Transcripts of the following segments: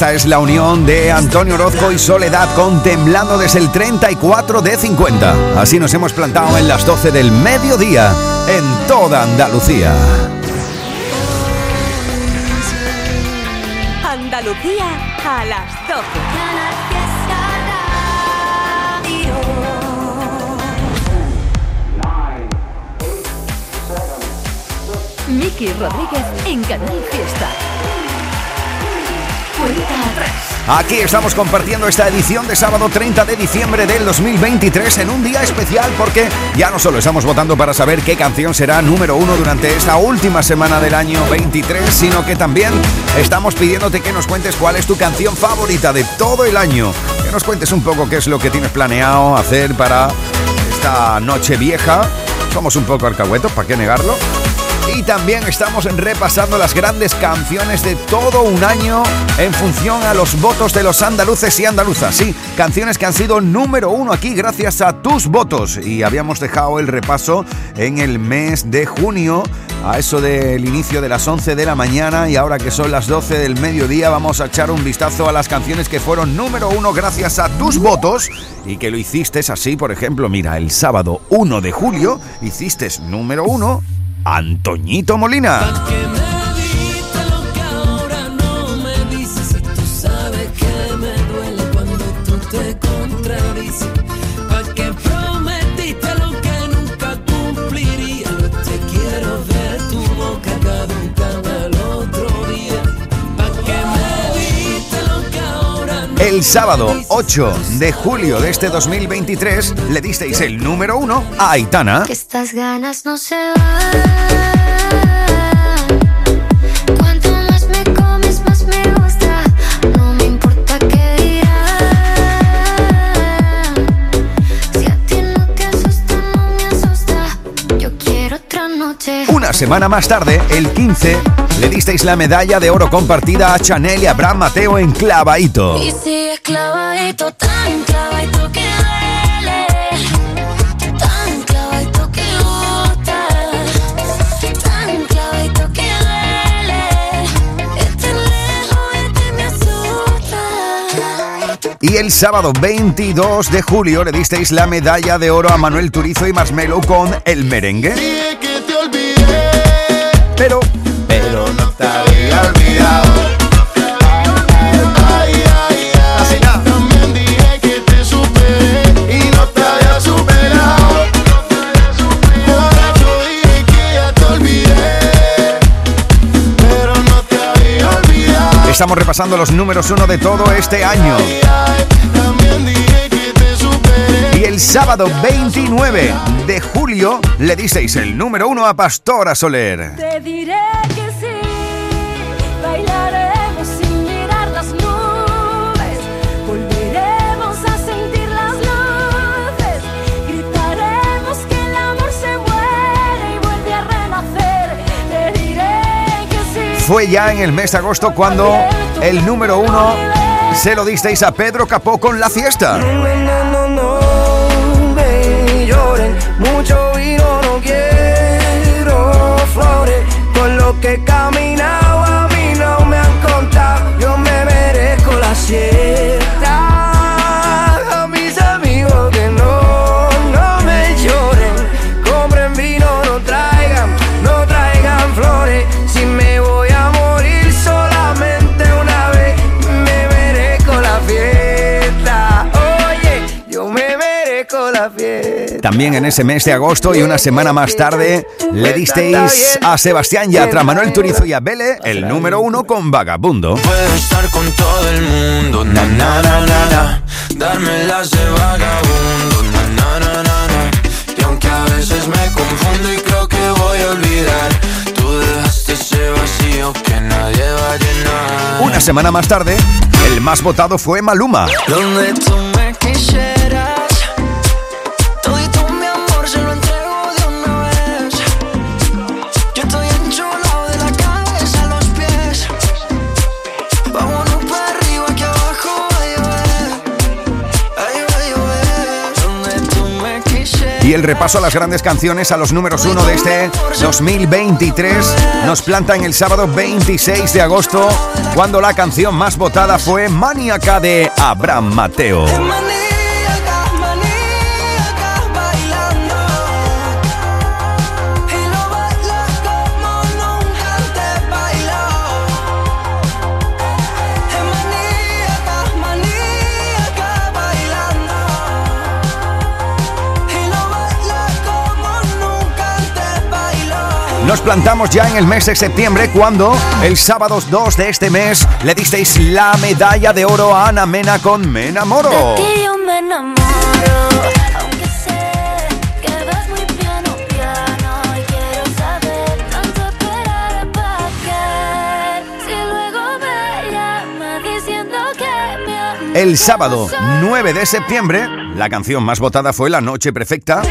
Esta es la unión de Antonio Orozco y Soledad contemplando desde el 34 de 50. Así nos hemos plantado en las 12 del mediodía en toda Andalucía. Andalucía a las 12. Miki Rodríguez en Canal Fiesta. Aquí estamos compartiendo esta edición de sábado 30 de diciembre del 2023 en un día especial porque ya no solo estamos votando para saber qué canción será número uno durante esta última semana del año 23, sino que también estamos pidiéndote que nos cuentes cuál es tu canción favorita de todo el año. Que nos cuentes un poco qué es lo que tienes planeado hacer para esta noche vieja. Somos un poco alcahuetos, ¿para qué negarlo? Y también estamos repasando las grandes canciones de todo un año en función a los votos de los andaluces y andaluzas. Sí, canciones que han sido número uno aquí gracias a tus votos. Y habíamos dejado el repaso en el mes de junio a eso del inicio de las 11 de la mañana y ahora que son las 12 del mediodía vamos a echar un vistazo a las canciones que fueron número uno gracias a tus votos y que lo hiciste así, por ejemplo, mira, el sábado 1 de julio hiciste número uno Antoñito Molina. El sábado 8 de julio de este 2023 le disteis el número uno a Aitana. Que estas ganas no se van. Cuanto más me comes, más me gusta. No me importa qué dirán. Si a ti no te asusta, no me asusta. Yo quiero otra noche. Una semana más tarde, el 15, le disteis la medalla de oro compartida a Chanel y Abraham Mateo en Clavaito. Y sigues clavadito, tan clavadito que duele. Tan clavadito que gusta. Tan clavadito que duele. Este lejos, este me asusta. Y el sábado 22 de julio le disteis la medalla de oro a Manuel Turizo y Marshmello con El Merengue. Dije que te olvidé, Pero, pero estamos repasando los números uno de todo este año. Y el sábado 29 de julio le disteis el número uno a Pastora Soler. Fue ya en el mes de agosto cuando el número uno se lo disteis a Pedro Capó con la fiesta. También en ese mes de agosto y una semana más tarde le disteis a Sebastián Yatra, Manuel Turizo y a Bele el número uno con Vagabundo. Puedo estar con todo el mundo, na na na na na, darme las de vagabundo, na na na na na. Y aunque a veces me confundo y creo que voy a olvidar, tú dejaste ese vacío que nadie va a llenar. Una semana más tarde, el más votado fue Maluma. Donde tú me quisieras, todito mi amor Y el repaso a las grandes canciones, a los números uno de este 2023, nos planta en el sábado 26 de agosto, cuando la canción más votada fue Maníaca de Abraham Mateo. Nos plantamos ya en el mes de septiembre cuando el sábado 2 de este mes le disteis la medalla de oro a Ana Mena con Me enamoro. El sábado 9 de septiembre, la canción más votada fue La Noche Perfecta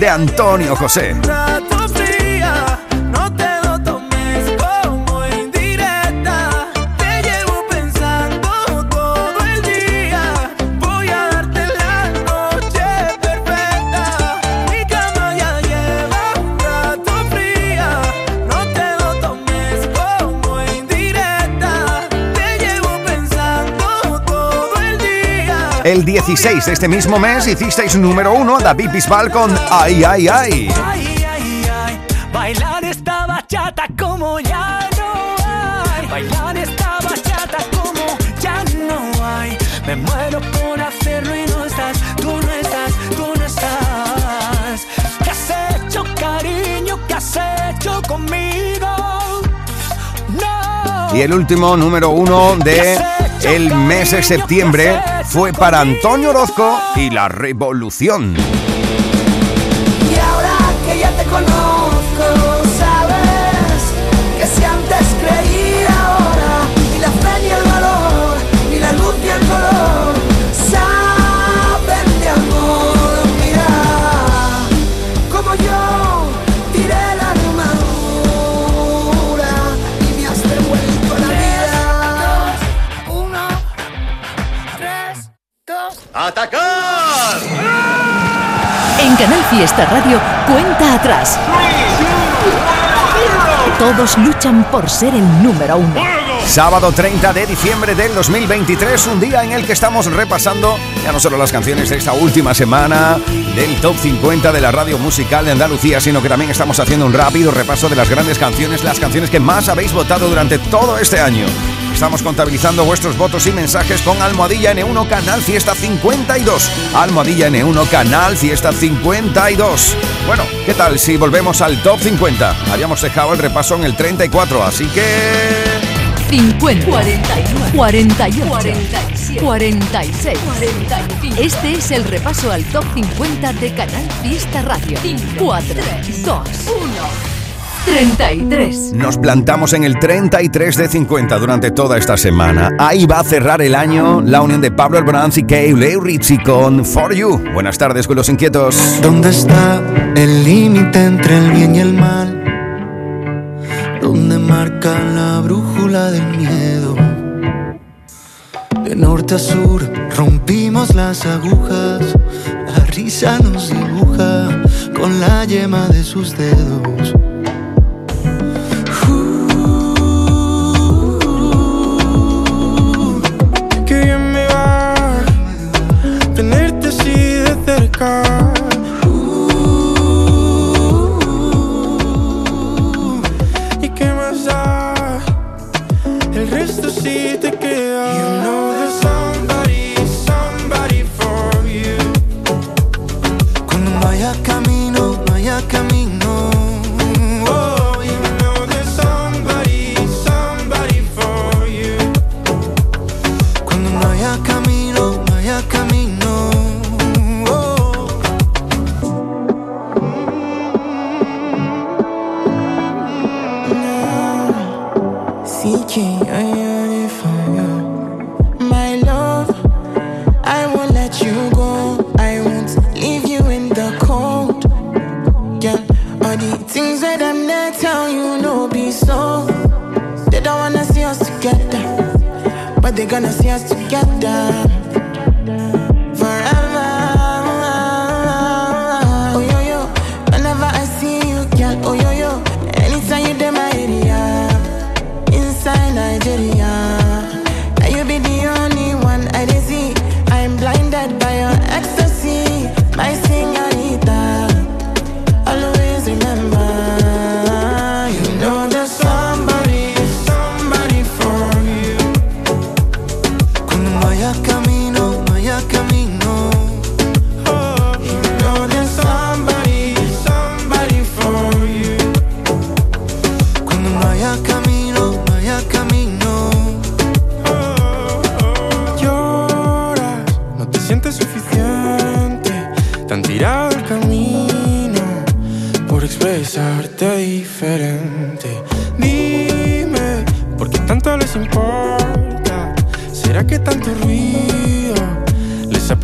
de Antonio José. El 16 de este mismo mes hicisteis número uno a David Bisbal con Ay, ay, ay. Ay, ay, ay, bailar esta bachata como ya no hay. Bailar esta bachata como ya no hay. Me muero por hacerlo y no estás, tú no estás, tú no estás. ¿Qué has hecho, cariño? ¿Qué has hecho conmigo? No. Y el último número uno de el mes de septiembre fue para Antonio Orozco y La Revolución. Fiesta Radio, cuenta atrás. Todos luchan por ser el número uno. Sábado 30 de diciembre del 2023, un día en el que estamos repasando ya no solo las canciones de esta última semana del Top 50 de la radio musical de Andalucía, sino que también estamos haciendo un rápido repaso de las grandes canciones, las canciones que más habéis votado durante todo este año. Estamos contabilizando vuestros votos y mensajes con Almohadilla N1 Canal Fiesta 52. Almohadilla N1 Canal Fiesta 52. Bueno, ¿qué tal si volvemos al Top 50? Habíamos dejado el repaso en el 34, así que... 50, 49, 48, 47, 46, 45. Este es el repaso al top 50 de Canal Fiesta Radio. 4, 2, 1, 33. Nos plantamos en el 33 de 50 durante toda esta semana. Ahí va a cerrar el año la unión de Pablo Alborán y Kay Ritchie con For You. Buenas tardes, con los inquietos. ¿Dónde está el límite entre el bien y el mal? ¿Dónde marca la brújula del miedo? De norte a sur rompimos las agujas, la risa nos dibuja con la yema de sus dedos. De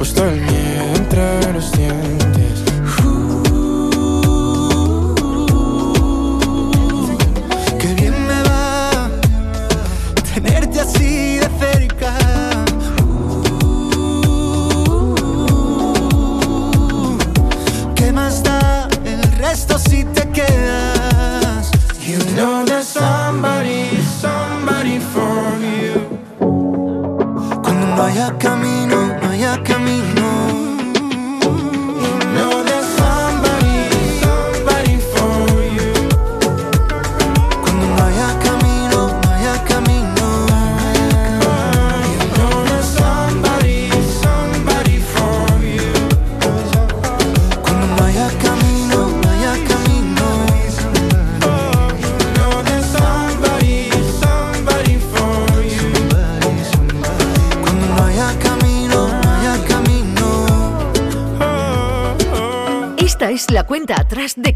puesto el miedo entre los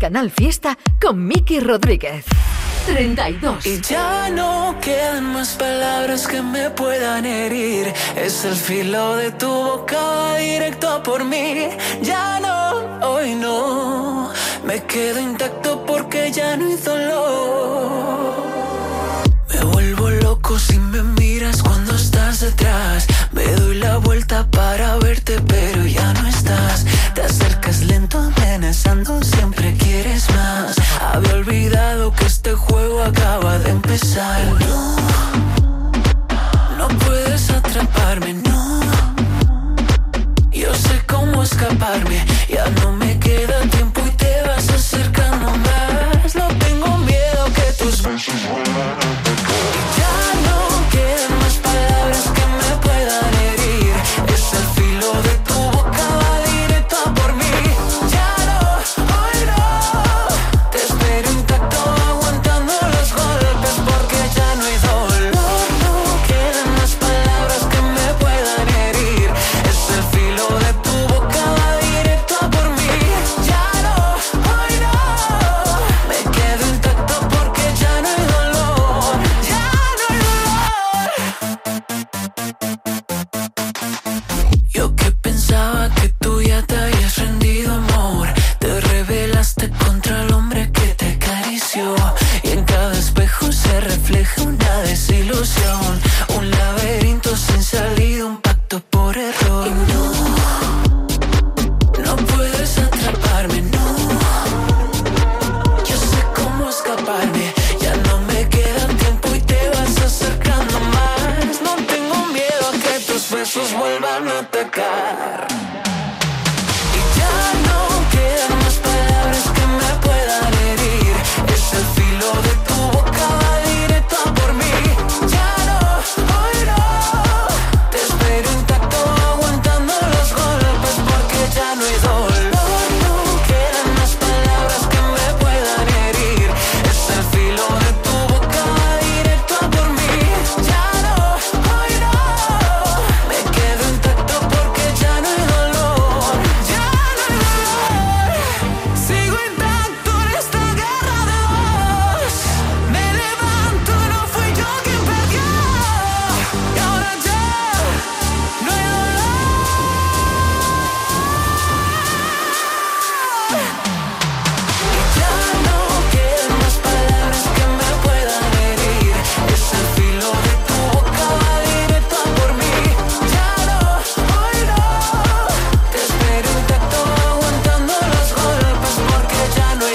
Canal Fiesta con Miki Rodríguez. 32. Y ya no quedan más palabras que me puedan herir. Es el filo de tu boca directo a por mí. Ya no, hoy no. Me quedo intacto porque ya no hizo dolor. Me vuelvo loco si me miras cuando estás detrás. Me doy la vuelta para verte, pero ya beside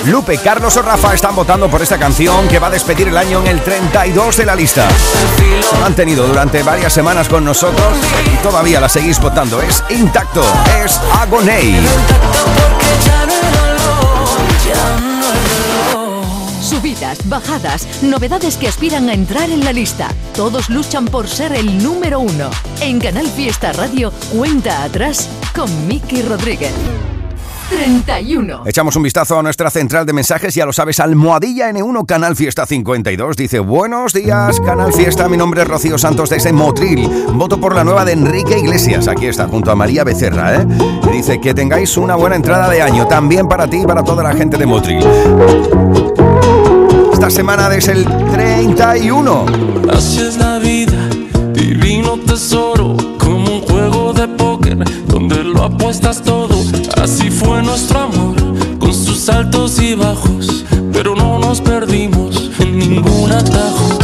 Lupe, Carlos o Rafa están votando por esta canción que va a despedir el año en el 32 de la lista. Se han tenido durante varias semanas con nosotros y todavía la seguís votando. Es intacto, es Agoney. Subidas, bajadas, novedades que aspiran a entrar en la lista. Todos luchan por ser el número uno. En Canal Fiesta Radio, cuenta atrás con Miki Rodríguez. 31. Echamos un vistazo a nuestra central de mensajes, ya lo sabes, Almohadilla N1 Canal Fiesta 52. Dice, buenos días, Canal Fiesta, mi nombre es Rocío Santos desde Motril. Voto por la nueva de Enrique Iglesias, aquí está, junto a María Becerra, ¿eh? Dice, que tengáis una buena entrada de año, también para ti y para toda la gente de Motril. Esta semana es el 31. Así es la vida, divino tesoro, altos y bajos, pero no nos perdimos en ningún atajo.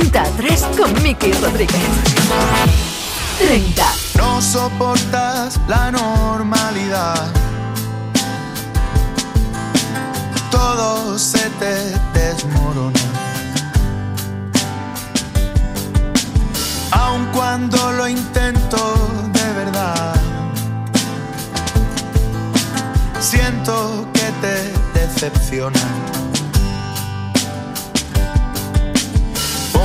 Cuenta atrás con Miki Rodríguez. 30. No soportas la normalidad. Todo se te desmorona. Aun cuando lo intento de verdad. Siento que te decepciona.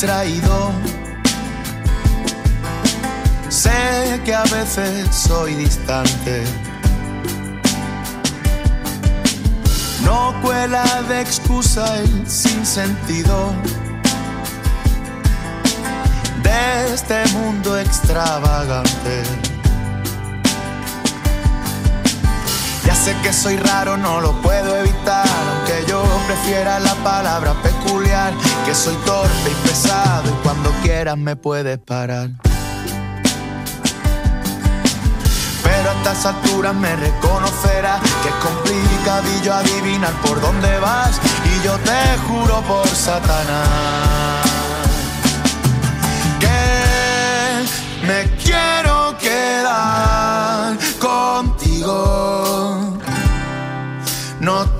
distraído. Sé que a veces soy distante. No cuela de excusa el sinsentido de este mundo extravagante. Ya sé que soy raro, no lo puedo evitar, la palabra peculiar. peculiar, que soy torpe y pesado y cuando quieras me puedes parar. Pero a estas alturas me reconocerás que es complicadillo adivinar por dónde vas y yo te juro por Satanás que me quiero quedar contigo. No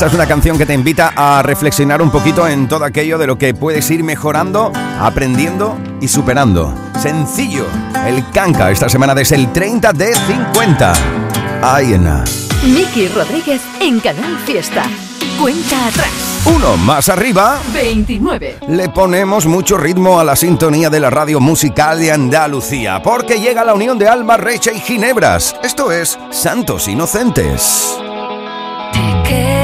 Esta es una canción que te invita a reflexionar un poquito en todo aquello de lo que puedes ir mejorando, aprendiendo y superando. Sencillo, el canca esta semana desde el 30 de 50. Ahí en la- Miki Rodríguez en Canal Fiesta. Cuenta atrás. Uno más arriba. 29. Le ponemos mucho ritmo a la sintonía de la radio musical de Andalucía, porque llega la unión de Alma, Recha y Ginebras. Esto es Santos Inocentes. queda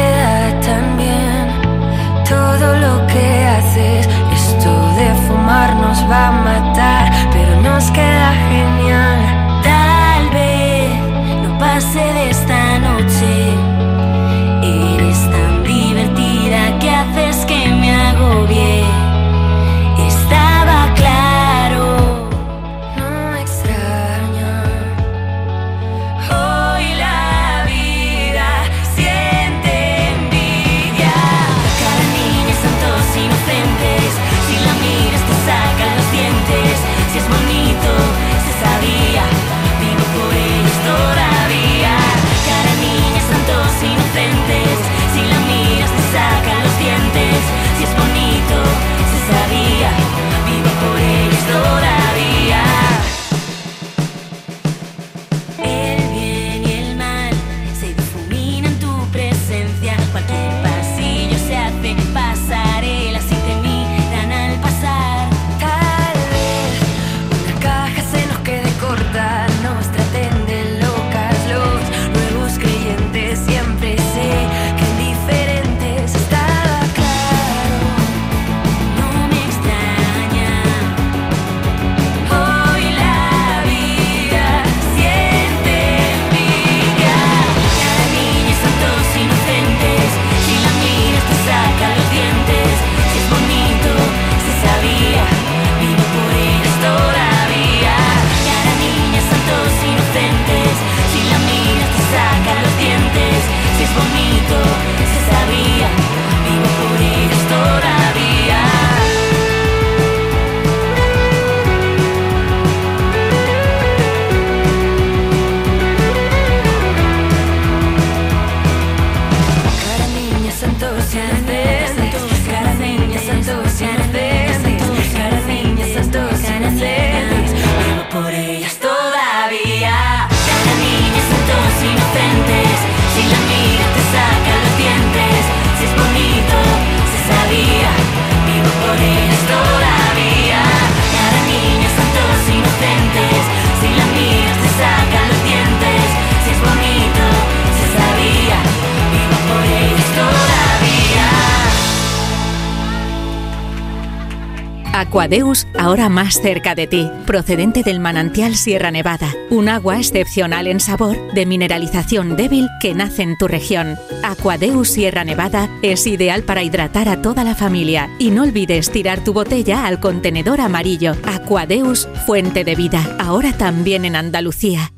Aquadeus, ahora más cerca de ti, procedente del manantial Sierra Nevada, un agua excepcional en sabor, de mineralización débil que nace en tu región. Aquadeus Sierra Nevada es ideal para hidratar a toda la familia y no olvides tirar tu botella al contenedor amarillo. Aquadeus, fuente de vida, ahora también en Andalucía.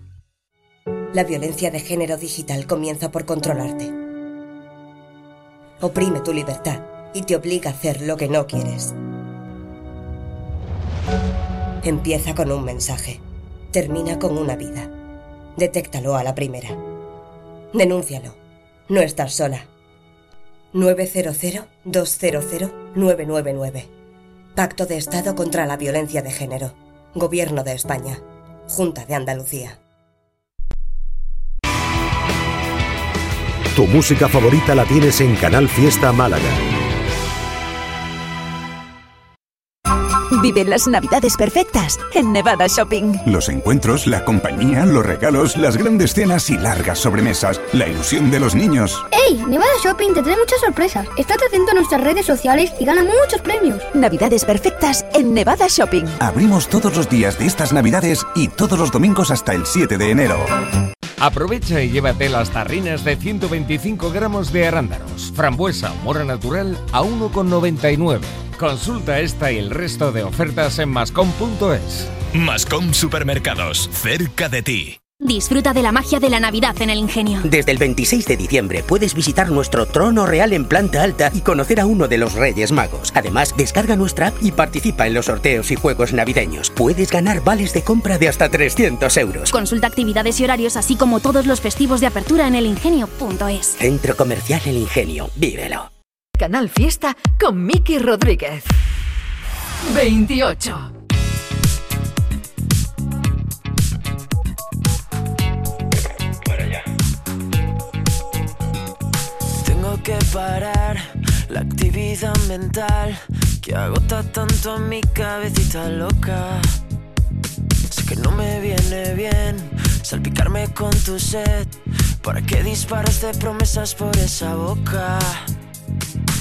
La violencia de género digital comienza por controlarte. Oprime tu libertad y te obliga a hacer lo que no quieres. Empieza con un mensaje. Termina con una vida. Detéctalo a la primera. Denúncialo. No estás sola. 900-200-999. Pacto de Estado contra la Violencia de Género. Gobierno de España. Junta de Andalucía. Tu música favorita la tienes en Canal Fiesta Málaga. Vive las navidades perfectas en Nevada Shopping. Los encuentros, la compañía, los regalos, las grandes cenas y largas sobremesas, la ilusión de los niños. ¡Ey! Nevada Shopping te trae muchas sorpresas. Estate atento a nuestras redes sociales y gana muchos premios. Navidades perfectas en Nevada Shopping. Abrimos todos los días de estas navidades y todos los domingos hasta el 7 de enero. Aprovecha y llévate las tarrinas de 125 gramos de arándanos, frambuesa o mora natural a 1,99. Consulta esta y el resto de ofertas en mascom.es. Mascom Supermercados, cerca de ti. Disfruta de la magia de la Navidad en el Ingenio. Desde el 26 de diciembre puedes visitar nuestro trono real en planta alta y conocer a uno de los Reyes Magos. Además, descarga nuestra app y participa en los sorteos y juegos navideños. Puedes ganar vales de compra de hasta 300 euros. Consulta actividades y horarios, así como todos los festivos de apertura en elingenio.es. Centro Comercial El Ingenio. Vívelo. Canal Fiesta con Miki Rodríguez. 28. Que parar la actividad mental que agota tanto a mi cabecita loca. Sé que no me viene bien salpicarme con tu sed. ¿Para qué disparos de promesas por esa boca?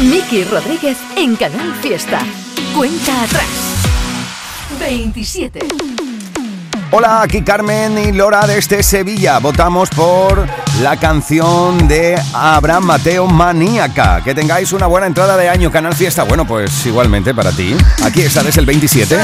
Miki Rodríguez en Canal Fiesta. Cuenta atrás. 27. Hola, aquí Carmen y Lora desde Sevilla. Votamos por la canción de Abraham Mateo Maníaca. Que tengáis una buena entrada de año, Canal Fiesta. Bueno, pues igualmente para ti. Aquí está desde el 27.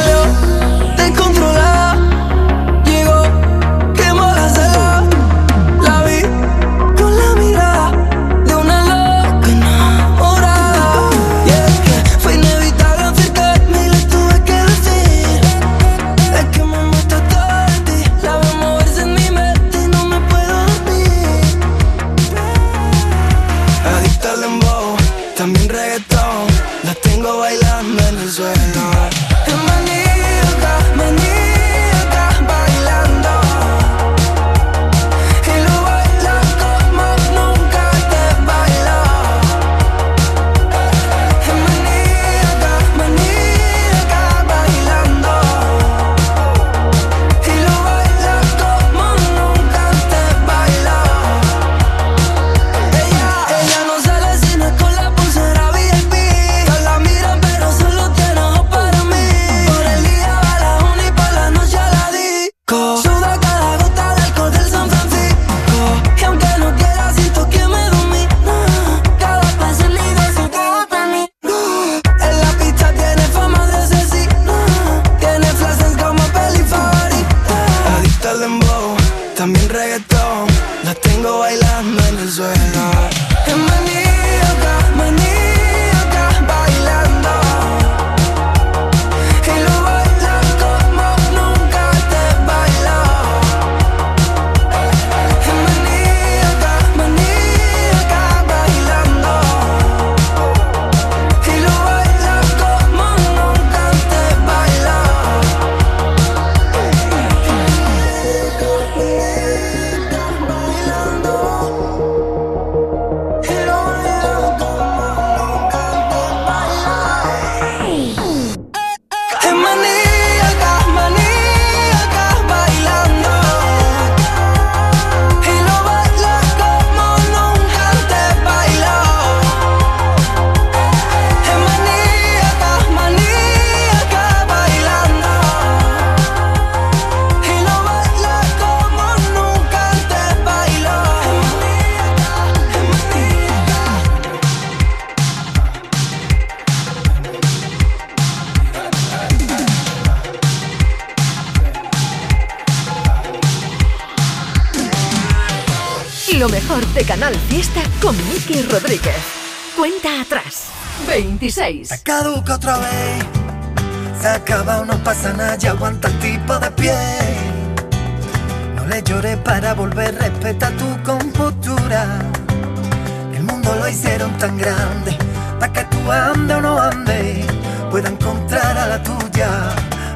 Con Miki Rodríguez. Cuenta atrás. 26. Caduca otra vez. Se acaba, no pasa nada, ya aguanta el tipo de pie. No le llores para volver, respeta tu compostura. El mundo lo hicieron tan grande, para que tú ande o no ande, pueda encontrar a la tuya,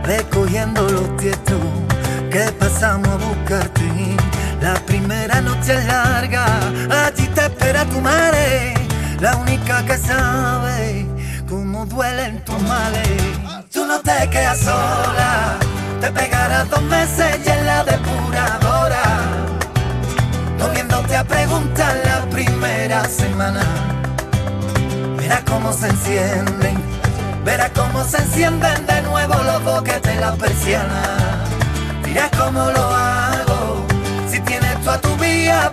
recogiendo los tietos que pasamos a buscarte. La primera noche larga, allí te espera tu madre, la única que sabe cómo duelen tus males. Tú no te quedas sola, te pegarás dos meses y en la depuradora, volviéndote a preguntar la primera semana. Verás cómo se encienden, verás cómo se encienden de nuevo los boquetes de la persiana. Dirás cómo lo hago, si tienes tú a tu vía,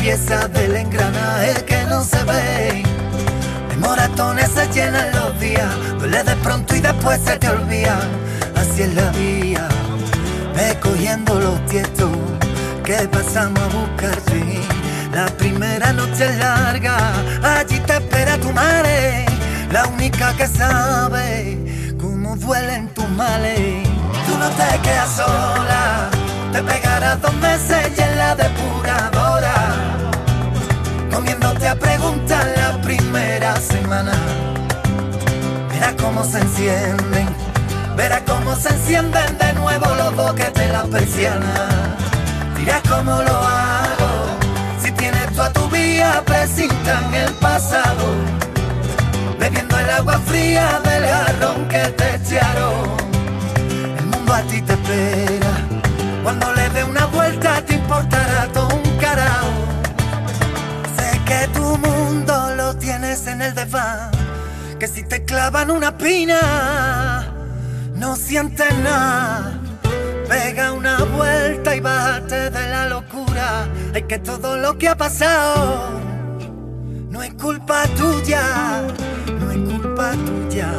Rompió la pieza del engranaje que no se ve. De moratones se llenan los días, duele de pronto y después se te olvida. Así es la vida, ve cogiendo los tietos que pasamos a buscarte. La primera noche es larga, allí te espera tu madre, la única que sabe cómo duelen tus males. Tú no te quedas sola, te pegarás dos meses y en la depuradora, comiéndote a preguntar la primera semana. Verás cómo se encienden, verás cómo se encienden de nuevo los boquetes de la persiana. Dirás cómo lo hago, si tienes tú a tu vía, presintan el pasado bebiendo el agua fría del jarrón que te echaron. El mundo a ti te espera, cuando le dé una vuelta te importará todo un carajo. Tu mundo lo tienes en el desván, que si te clavan una pina, no sientes nada. Pega una vuelta y bájate de la locura. Hay que todo lo que ha pasado no es culpa tuya, no es culpa tuya.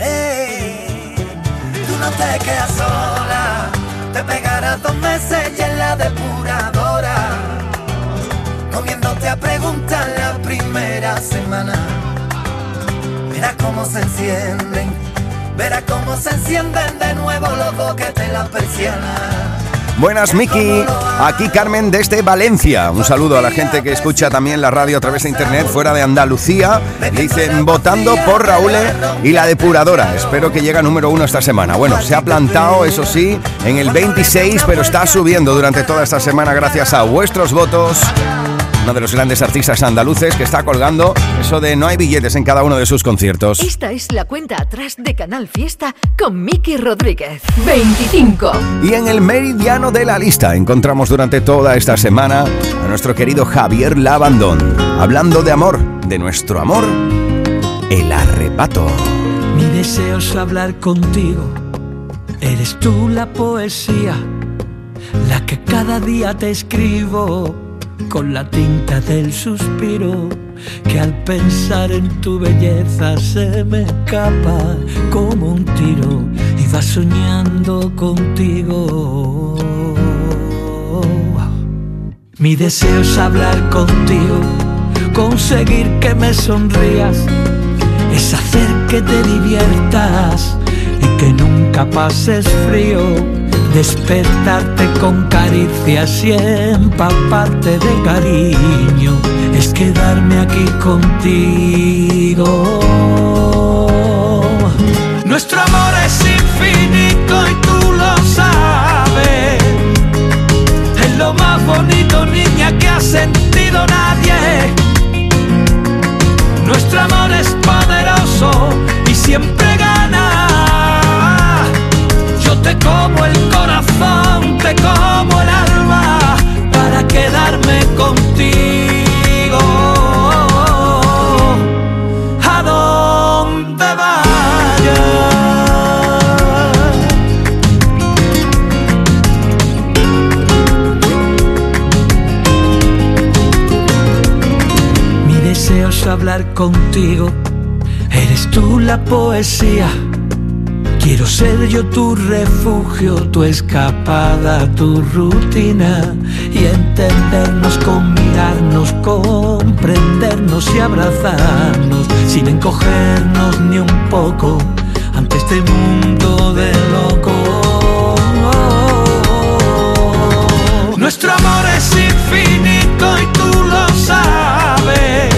Ey, tú no te quedas sola, te pegarás dos meses y en la depuradora, comiéndote a preguntar la primera semana. Verás cómo se encienden, verás cómo se encienden de nuevo los boquetes de la persiana. Buenas, Miki. Aquí Carmen desde Valencia. Un saludo a la gente que escucha también la radio a través de internet fuera de Andalucía. Dicen votando por Raúl y la depuradora. Espero que llegue a número uno esta semana. Bueno, se ha plantado, eso sí, en el 26, pero está subiendo durante toda esta semana gracias a vuestros votos. Uno de los grandes artistas andaluces que está colgando eso de no hay billetes en cada uno de sus conciertos. Esta es la cuenta atrás de Canal Fiesta con Miki Rodríguez. 25. Y en el meridiano de la lista encontramos durante toda esta semana a nuestro querido Javier Lavandón, hablando de amor, de nuestro amor, el arrebato. Mi deseo es hablar contigo. Eres tú la poesía, la que cada día te escribo con la tinta del suspiro, que al pensar en tu belleza se me escapa como un tiro y va soñando contigo. Mi deseo es hablar contigo, conseguir que me sonrías, es hacer que te diviertas y que nunca pases frío, despertarte con caricias y empaparte de cariño, es quedarme aquí contigo. Nuestro amor es infinito y tú lo sabes. Es lo más bonito, niña, que ha sentido nadie. Nuestro amor es poderoso contigo. Eres tú la poesía. Quiero ser yo tu refugio, tu escapada, tu rutina y entendernos mirarnos, comprendernos y abrazarnos sin encogernos ni un poco ante este mundo de locos. Nuestro amor es infinito y tú lo sabes.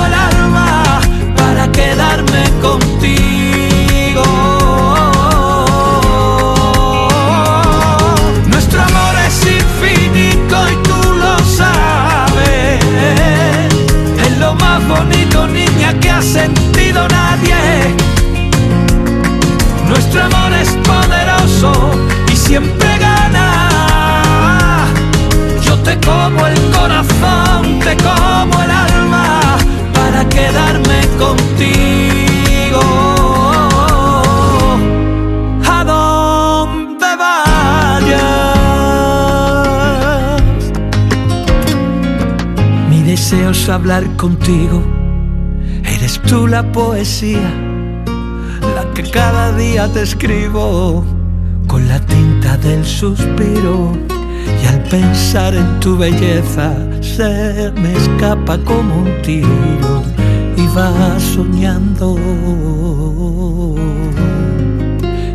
como el alma para quedarme contigo. A donde vayas. Mi deseo es hablar contigo. Eres tú la poesía, la que cada día te escribo con la tinta del suspiro. Y al pensar en tu belleza se me escapa como un tiro y va soñando.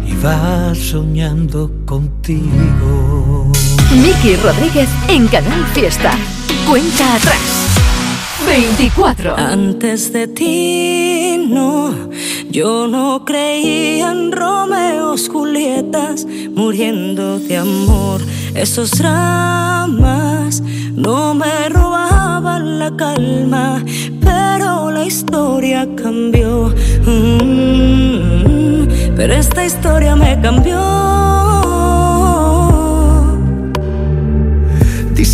Y va soñando contigo. Miki Rodríguez en Canal Fiesta. Cuenta atrás. 24. Antes de ti, no, yo no creía en Romeos, Julietas, muriendo de amor. Esos dramas no me robaban la calma, pero la historia cambió. Mm, pero esta historia me cambió.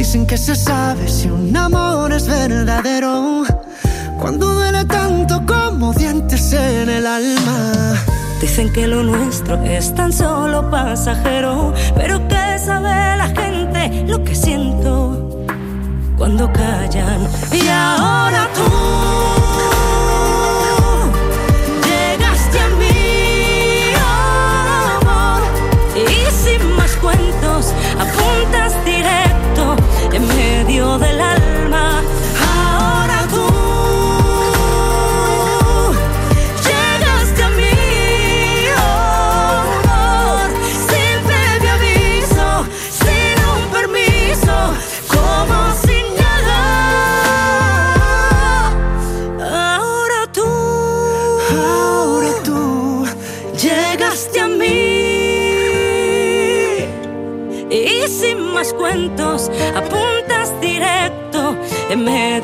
Dicen que se sabe si un amor es verdadero Cuando duele tanto como dientes en el alma Dicen que lo nuestro es tan solo pasajero, pero que sabe la gente lo que siento cuando callan. Y ahora tú llegaste medio del alma.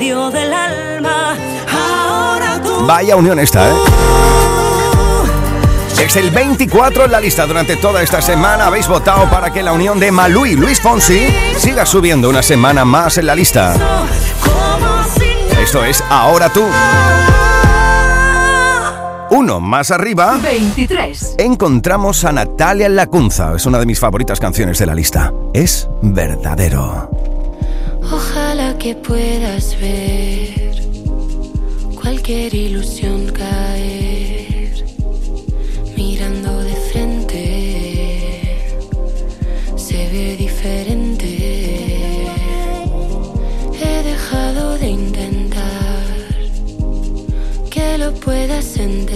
Medio del alma. Ahora tú. Vaya unión esta, ¿eh? Es el 24 en la lista. Durante toda esta semana habéis votado para que la unión de Malú y Luis Fonsi siga subiendo una semana más en la lista. Esto es Ahora tú. Uno más arriba 23. encontramos a Natalia Lacunza. Es una de mis favoritas canciones de la lista. Es verdadero que puedas ver cualquier ilusión caer mirando de frente. Se ve diferente. He dejado de intentar que lo puedas entender.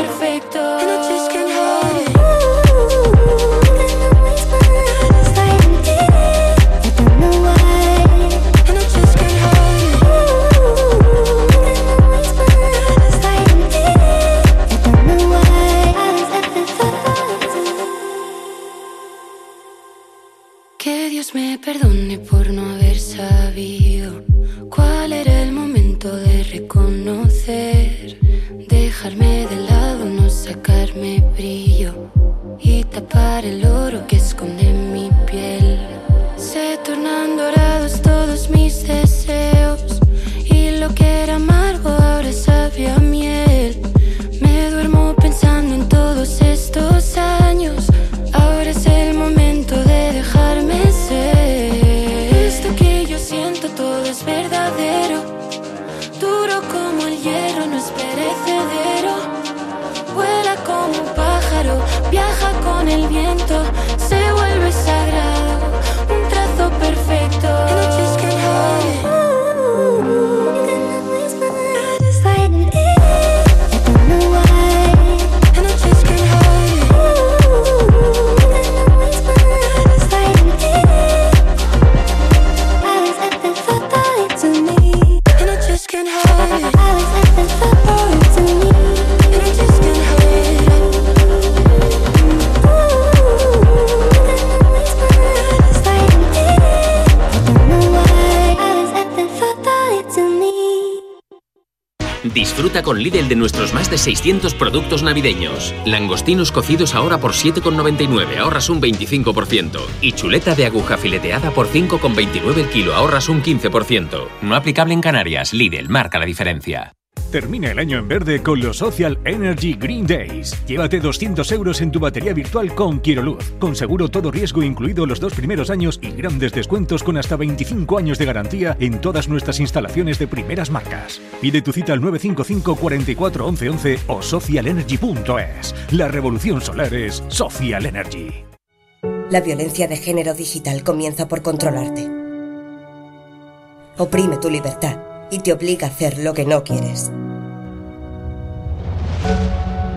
Con Lidl de nuestros más de 600 productos navideños. Langostinos cocidos ahora por 7,99, ahorras un 25%. Y chuleta de aguja fileteada por 5,29 el kilo, ahorras un 15%. No aplicable en Canarias, Lidl marca la diferencia. Termina el año en verde con los Social Energy Green Days. Llévate 200 euros en tu batería virtual con Quiroluz, con seguro todo riesgo incluido los dos primeros años y grandes descuentos con hasta 25 años de garantía en todas nuestras instalaciones de primeras marcas. Pide tu cita al 955 44 11 11 o socialenergy.es. La revolución solar es Social Energy. La violencia de género digital comienza por controlarte. Oprime tu libertad y te obliga a hacer lo que no quieres.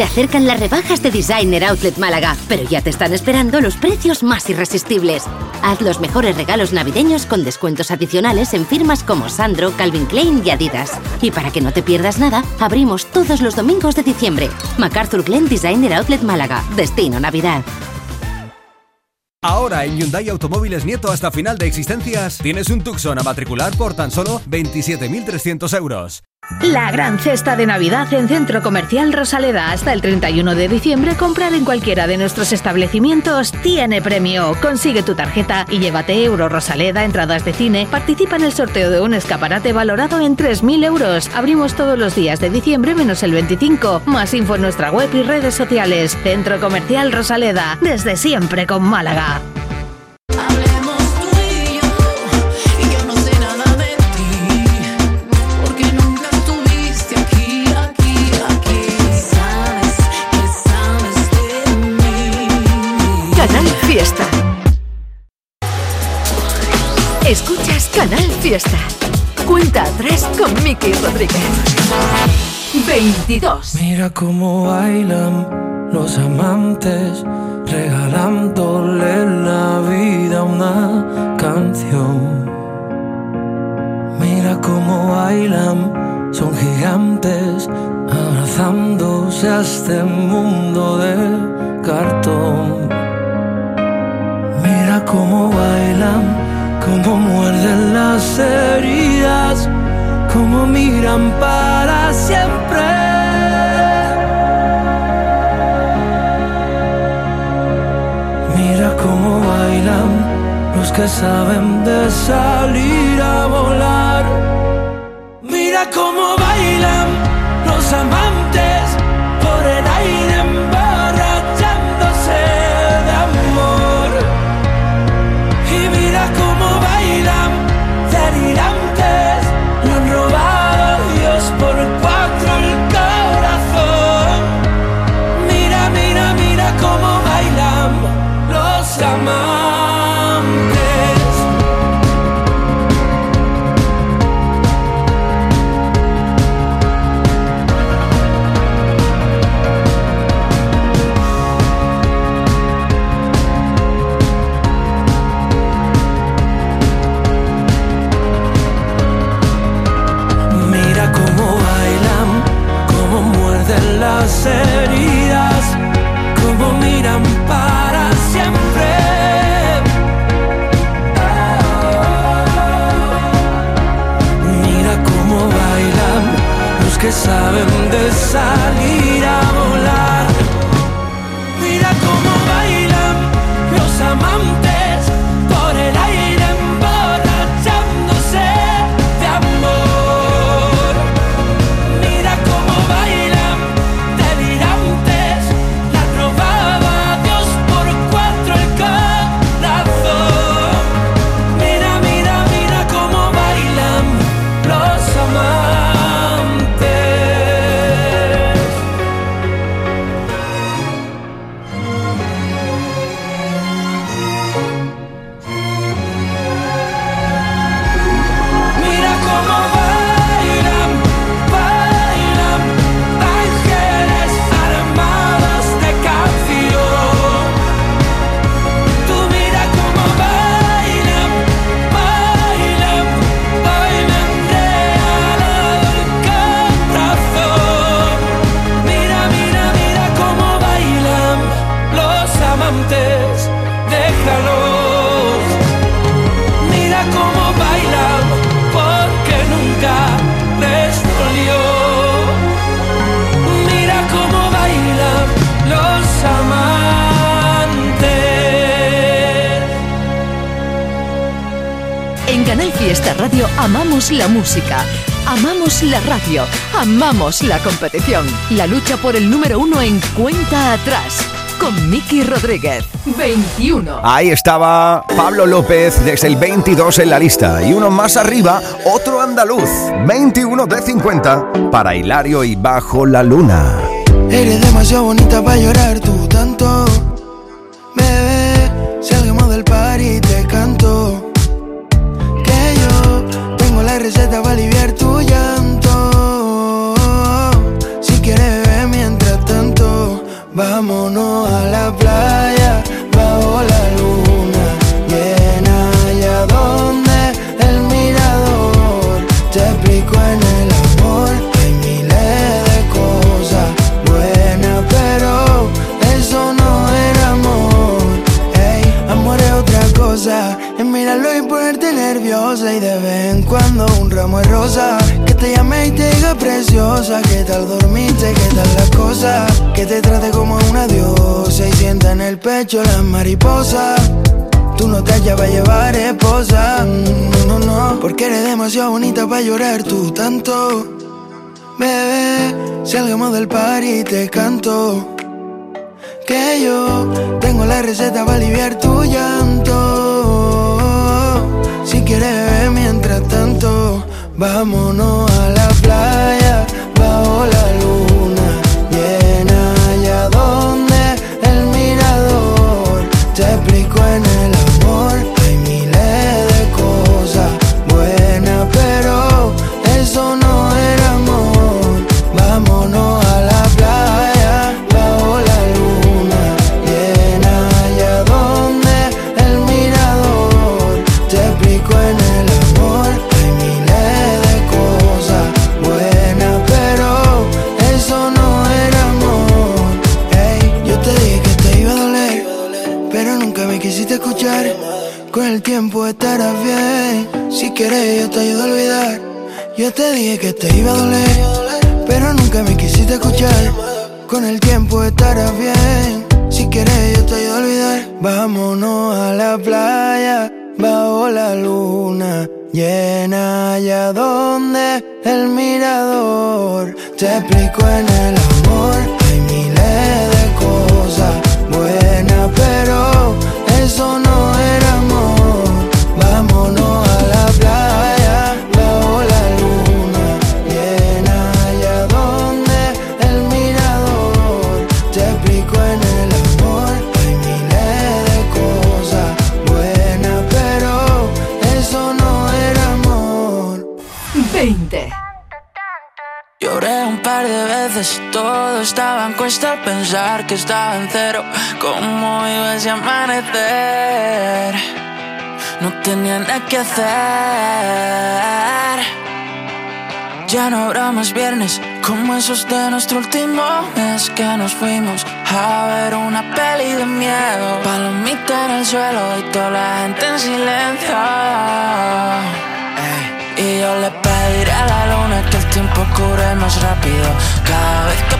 Se acercan las rebajas de Designer Outlet Málaga, pero ya te están esperando los precios más irresistibles. Haz los mejores regalos navideños con descuentos adicionales en firmas como Sandro, Calvin Klein y Adidas. Y para que no te pierdas nada, abrimos todos los domingos de diciembre. MacArthur Glen Designer Outlet Málaga, destino Navidad. Ahora en Hyundai Automóviles Nieto hasta final de existencias tienes un Tucson a matricular por tan solo 27.300 euros. La gran cesta de Navidad en Centro Comercial Rosaleda hasta el 31 de diciembre. Comprar en cualquiera de nuestros establecimientos tiene premio. Consigue tu tarjeta y llévate Euro Rosaleda, entradas de cine. Participa en el sorteo de un escaparate valorado en 3.000 euros. Abrimos todos los días de diciembre menos el 25. Más info en nuestra web y redes sociales. Centro Comercial Rosaleda. Desde siempre con Málaga. Cuenta atrás con Miki Rodríguez. 22. Mira cómo bailan los amantes, regalándole la vida a una canción. Mira cómo bailan, son gigantes, abrazándose a este mundo de cartón. Mira cómo bailan, cómo muerden las heridas como miran para siempre. Mira cómo bailan los que saben de salir a volar. Mira cómo bailan los amantes por el aire los En Canal Fiesta Radio amamos la música, amamos la radio, amamos la competición. La lucha por el número uno en cuenta atrás. Con Miki Rodríguez. 21. Ahí estaba Pablo López desde el 22 en la lista y uno más arriba, otro andaluz, 21 de 50 para Hilario y Bajo la Luna. Eres demasiado bonita para llorar tú tanto. Bebé, salgamos del par y te canto. Receta para aliviar tu llanto. Si quieres beber mientras tanto, vámonos a la Que te llame y te diga preciosa. ¿Qué tal dormiste? ¿Qué tal la cosa? Que te trate como una diosa. Y sienta en el pecho las mariposas. Tú no te hallas para llevar esposa. Mm, No, no, no. Porque eres demasiado bonita para llorar tú tanto. Bebé, salgamos del par y te canto. Que yo tengo la receta para aliviar tu llanto. Si quieres beber mientras tanto, vámonos a la playa bajo la luna llena. Allá donde el mirador te explico en el te iba pensar que estaba en cero. ¿Cómo iba ese amanecer? No tenía nada que hacer. Ya no habrá más viernes como esos de nuestro último mes que nos fuimos a ver una peli de miedo. Palomita en el suelo y toda la gente en silencio. Y yo le pediré a la luna que el tiempo cure más rápido. Cada vez que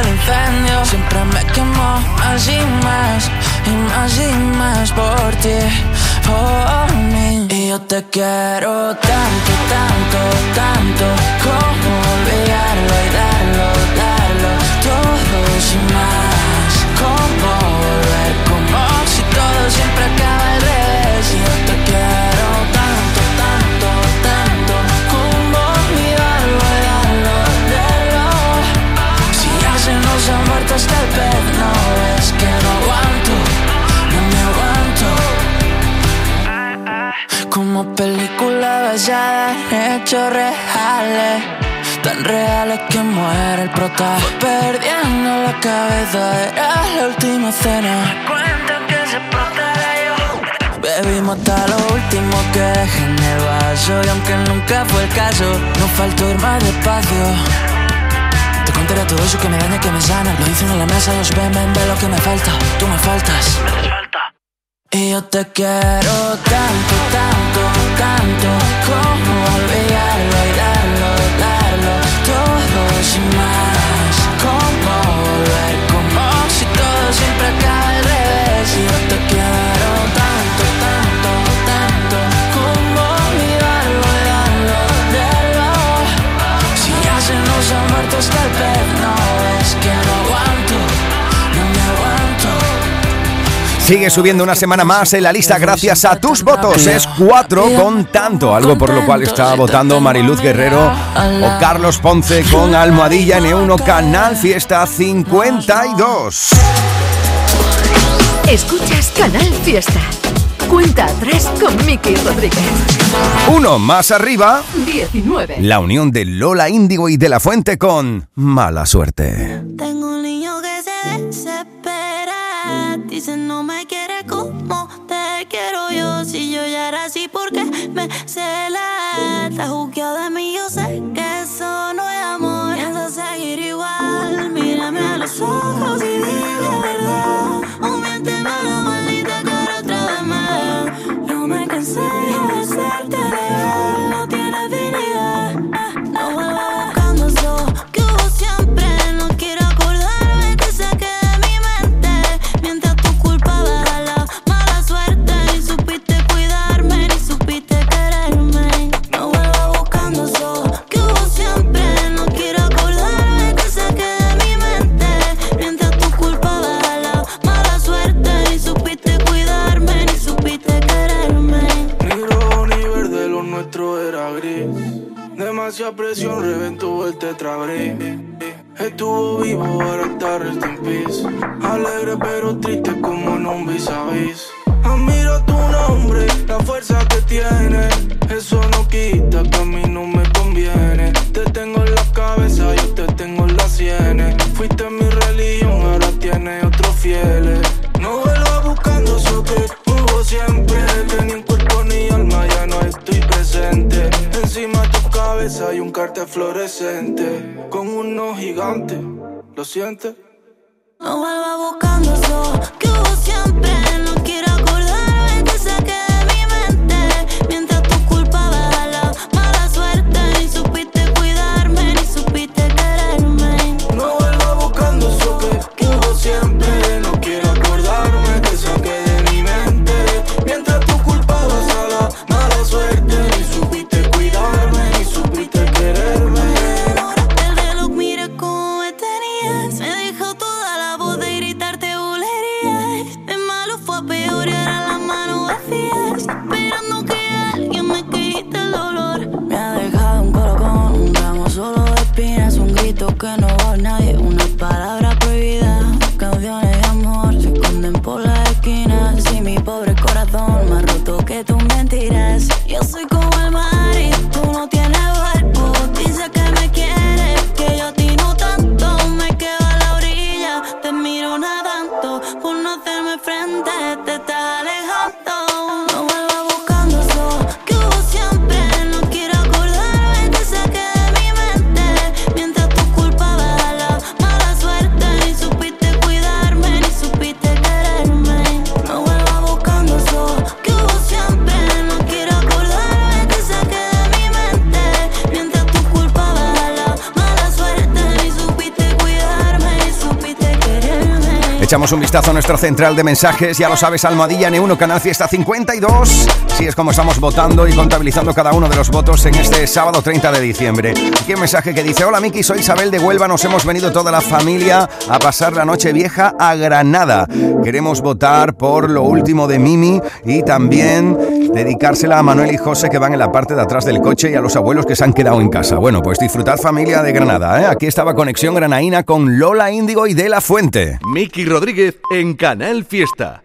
el incendio, siempre me quemo más y más, y más y más por ti, por mí. Y yo te quiero tanto, tanto, tanto, como olvidarlo y darlo, darlo, todo sin más. Como película basada en hechos reales. Tan reales que muere el prota. Perdiendo la cabeza Era la última cena. Cuenta que se yo Bebimos hasta lo último que dejé en el vaso. Y aunque nunca fue el caso No faltó ir más despacio. Te contaré todo eso que me daña, que me sana. Lo dicen en la mesa, los ven, ven, ve lo que me falta. Tú me faltas. Y yo te quiero tanto, tanto, tanto Como olvidarlo y darlo, darlo Todo sin más. Como volver, como si todo siempre acaba al revés Y yo te quiero tanto, tanto, tanto. Como olvidarlo y darlo, darlo Si ya se nos ha muerto pez No Sigue subiendo una semana más en la lista gracias a tus votos. Es 4 con tanto, algo por lo cual está votando Mariluz Guerrero o Carlos Ponce con Almohadilla N1 Canal Fiesta 52. Escuchas Canal Fiesta. Cuenta atrás con Miki Rodríguez. Uno más arriba, 19. la unión de Lola Índigo y de la Fuente con Mala Suerte. Está juzgado de mí, yo sé que eso no es amor. Piensa seguir igual. Mírame a los ojos y Estuvo vivo, ahora está rest in peace. Alegre pero triste como en un vis a vis. Admiro tu nombre, la fuerza ¿lo sientes? No vuelvas buscando eso que hubo siempre. Un vistazo a nuestro central de mensajes, ya lo sabes, Almohadilla N1 Canal Fiesta 52. Así es como estamos votando y contabilizando cada uno de los votos en este sábado 30 de diciembre. Aquí un mensaje que dice, hola Miki, soy Isabel de Huelva, nos hemos venido toda la familia a pasar la noche vieja a Granada. Queremos votar por lo último de Mimi y también dedicársela a Manuel y José que van en la parte de atrás del coche y a los abuelos que se han quedado en casa. Bueno, pues disfrutad familia de Granada, ¿eh? Aquí estaba Conexión Granaína con Lola Índigo y De La Fuente. Miki Rodríguez en Canal Fiesta.